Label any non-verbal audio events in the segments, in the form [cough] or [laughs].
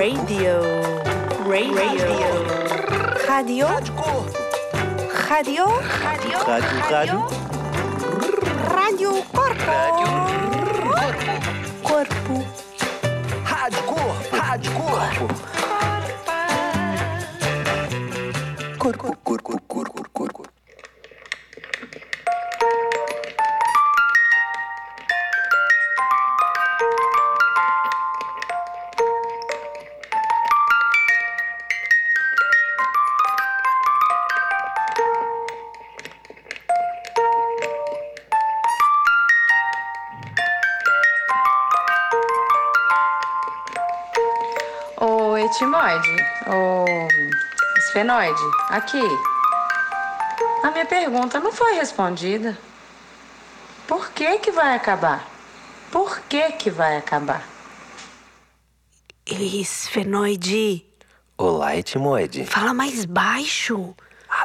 Radio. Radio. Radio. Radio. Rádio, rádio. Radio Corpo. Corpo. Rádio Corpo. Rádio Corpo. Corpo, etimoide, ô esfenoide, aqui. A minha pergunta não foi respondida. Por que que vai acabar? Por que que vai acabar? Esfenoide, Olá, Etimoide. fala mais baixo.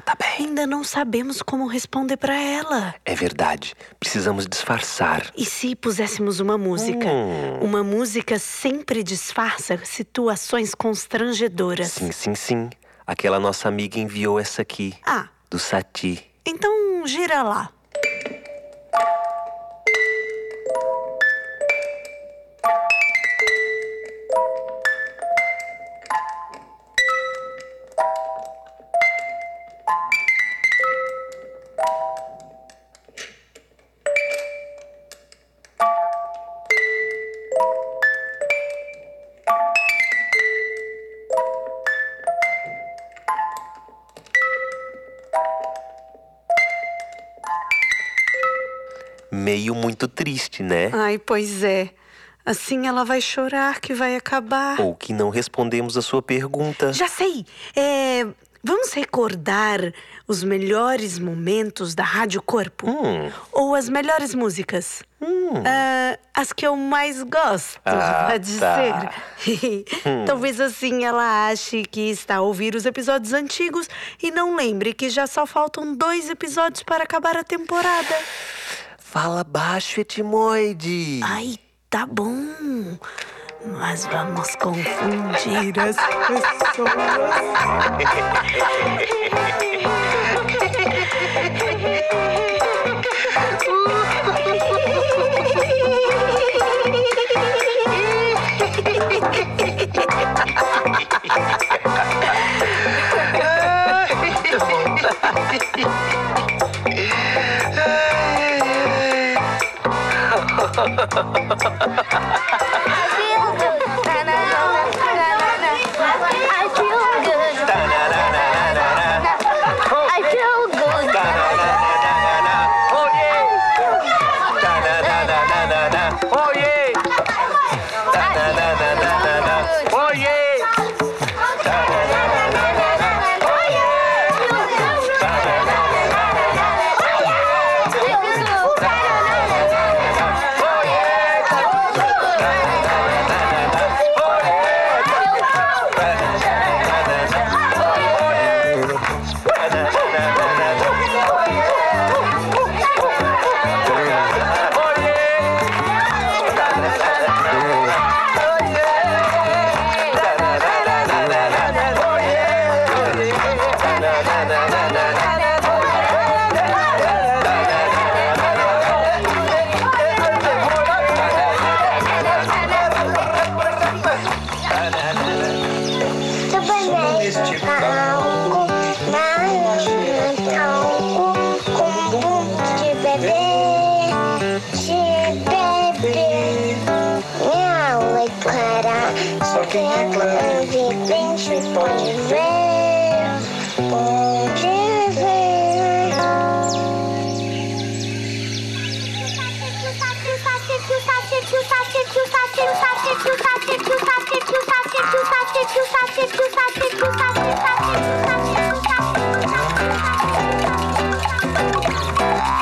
Tá bem. Ainda não sabemos como responder pra ela. É verdade. Precisamos disfarçar. E se puséssemos uma música? Hum. Uma música sempre disfarça situações constrangedoras. Sim, sim, sim. Aquela nossa amiga enviou essa aqui, Ah, do Sati. então gira lá. Meio muito triste, né? Ai, pois é. Assim ela vai chorar que vai acabar. Ou que não respondemos a sua pergunta. Já sei. É, vamos recordar os melhores momentos da Rádio Corpo? Hum. Ou as melhores músicas? Ah, as que eu mais gosto, Ah, pode tá. ser. [laughs] [laughs] Talvez assim ela ache que está a ouvir os episódios antigos e não lembre que já só faltam dois episódios para acabar a temporada. Fala baixo, Etimoide. Ai, tá bom. Mas vamos confundir as pessoas. [laughs] 哈哈哈 claro evidente pode ver, pode ver.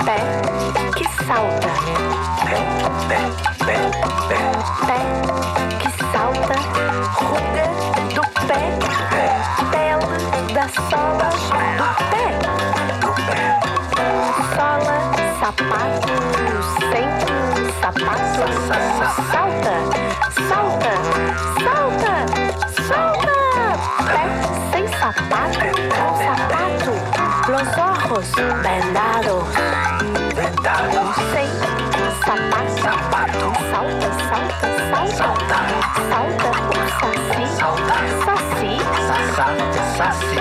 Pé que salta. Pé, pé, pé, pé. Pé sapato, sente, sapato, salta, salta, salta, salta. Pé sem sapato, com sapato, los ojos vendados. Vendados. Sem sapato, sapato, salta, salta, salta, salta, salta, salta saci, saci, saci, saci.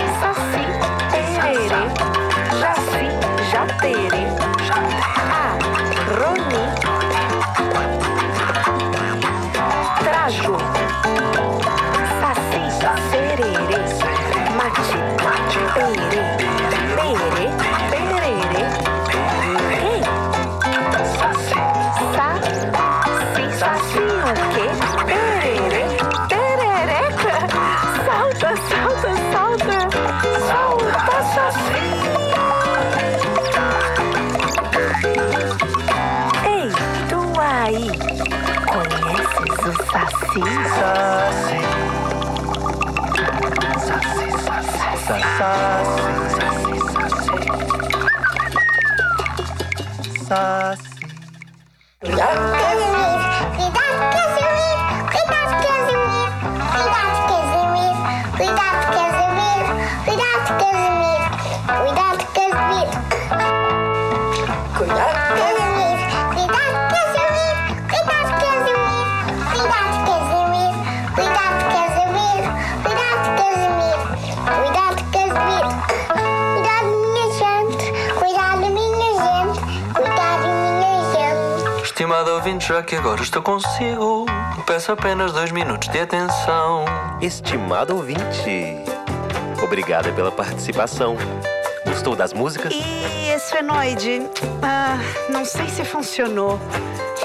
Ei, tu aí, conheces o saci? Saci. Sassy. Sassy. Sassy. sassy. Estimado ouvinte, já que agora estou consigo, peço apenas dois minutos de atenção. Estimado ouvinte, obrigada pela participação. Gostou das músicas? E esfenoide? Ah, não sei se funcionou.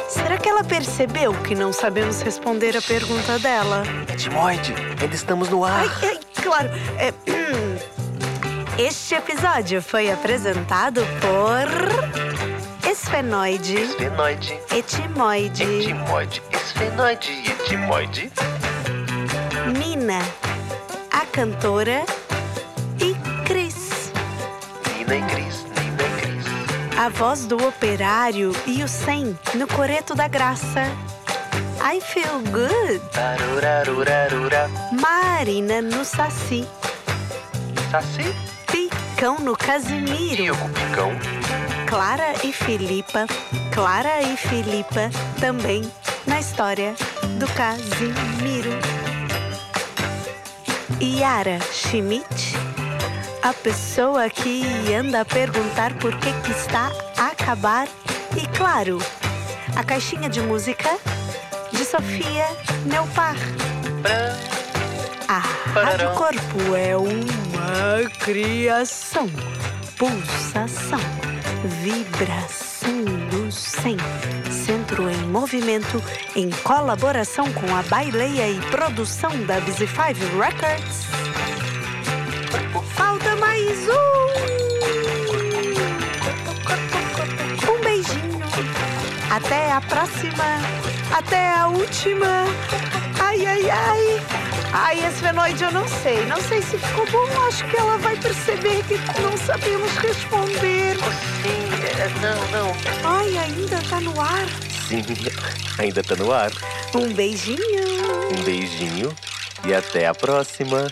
Será que ela percebeu que não sabemos responder a pergunta dela? Edmoide, ainda estamos no ar. Ai, ai, claro. é, hum. Este episódio foi apresentado por Esfenoide, Esfenoide, Etimoide, etimoide, esfenoide e etimoide. Nina, a cantora e Cris, Nina e Cris, Nina e Cris. a voz do operário e o Sem no Coreto da Graça. I feel good. Tarurarurarura. Marina no Saci, Saci Picão no Casimiro. o Cupicão. Clara e Filipa, Clara e Filipa também na história do Casimiro. Yara Schmidt, a pessoa que anda a perguntar por que, que está a acabar. E claro, a caixinha de música de Sofia Neupar. A Rádio Corpo é uma criação, pulsação, vibração do 100. Centro em movimento, em colaboração com a Baileia e produção da Busy Five Records. Falta mais um! Um beijinho. Até a próxima. Até a última. Ai, ai, ai. Ai, esse fenoide eu não sei. Não sei se ficou bom. Acho que ela vai perceber que não sabemos responder. Não, não. Ai, ainda tá no ar. Sim, ainda tá no ar. Um beijinho. Um beijinho e até a próxima.